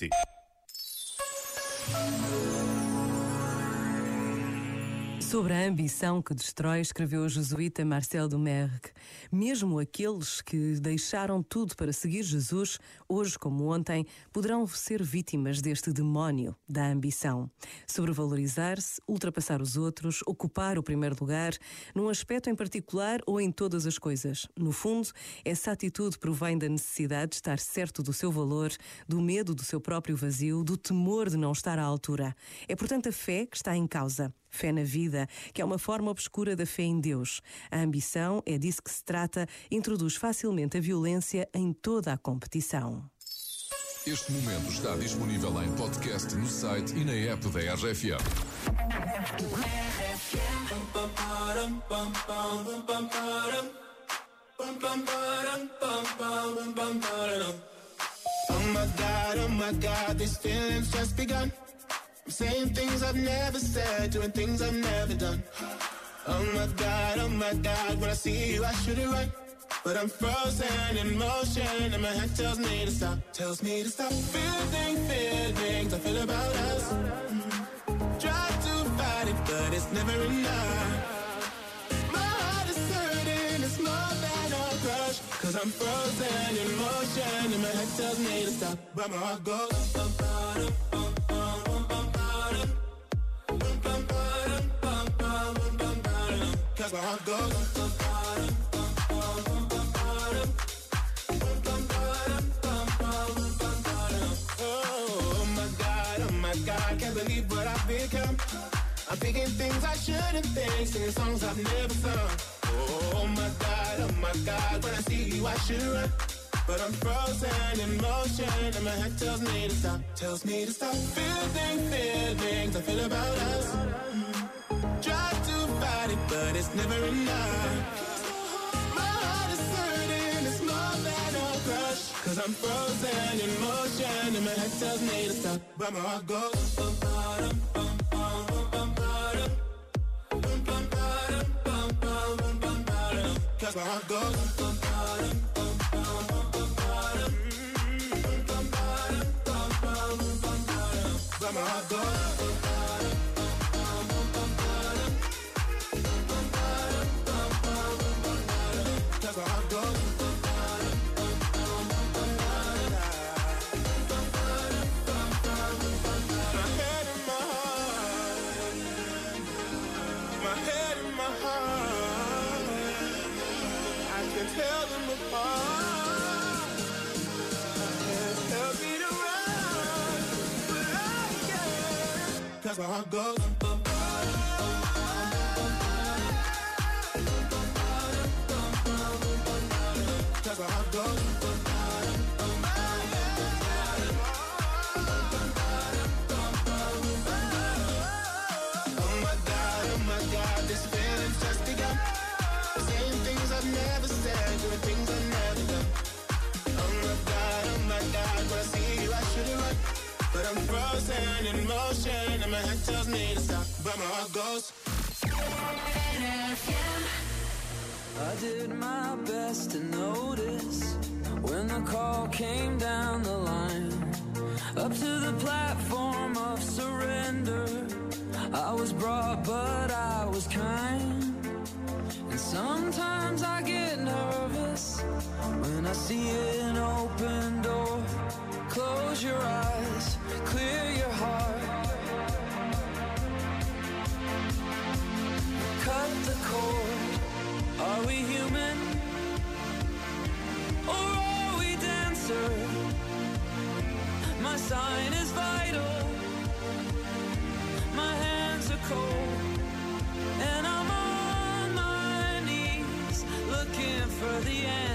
RTP. Sobre a ambição que destrói, escreveu o jesuíta Marcel Dumergue. Mesmo aqueles que deixaram tudo para seguir Jesus, hoje como ontem, poderão ser vítimas deste demónio da ambição. Sobrevalorizar-se, ultrapassar os outros, ocupar o primeiro lugar, num aspecto em particular ou em todas as coisas. No fundo, essa atitude provém da necessidade de estar certo do seu valor, do medo do seu próprio vazio, do temor de não estar à altura. É, portanto, a fé que está em causa. Fé na vida, que é uma forma obscura da fé em Deus. A ambição, é disso que se trata, introduz facilmente a violência em toda a competição. Este momento está disponível em podcast no site e na app da RFM. Oh my god, oh my god, these feelings just begun. Saying things I've never said, doing things I've never done. Oh my god, oh my god, when I see you, I should it right. But I'm frozen in motion, and my head tells me to stop, tells me to stop. Feeling feelings I feel about us. Try to fight it, but it's never enough. My heart is hurting, it's more than a crush. Cause I'm frozen in motion, and my head tells me to stop, but my heart goes. Cause my heart oh my god, can't believe what I've become. I'm thinking things I shouldn't think, singing songs I've never sung. Oh my god, oh my god, when I see you I should run. But I'm frozen in motion, and my head tells me to stop, tells me to stop. Feeling feelings never enough. My heart is hurting, it's more than a crush. Cause I'm frozen in motion, and my head tells me to stop, but my heart goes. Cause my heart goes. But my heart goes. My heart. I can But I'm frozen in motion, and my head tells me to stop, but my heart goes. I did my best to notice when the call came down the line. Up to the platform of surrender. I was brought, but I was kind. And sometimes I get nervous when I see an we human? Or are we dancer? My sign is vital. My hands are cold. And I'm on my knees looking for the answer.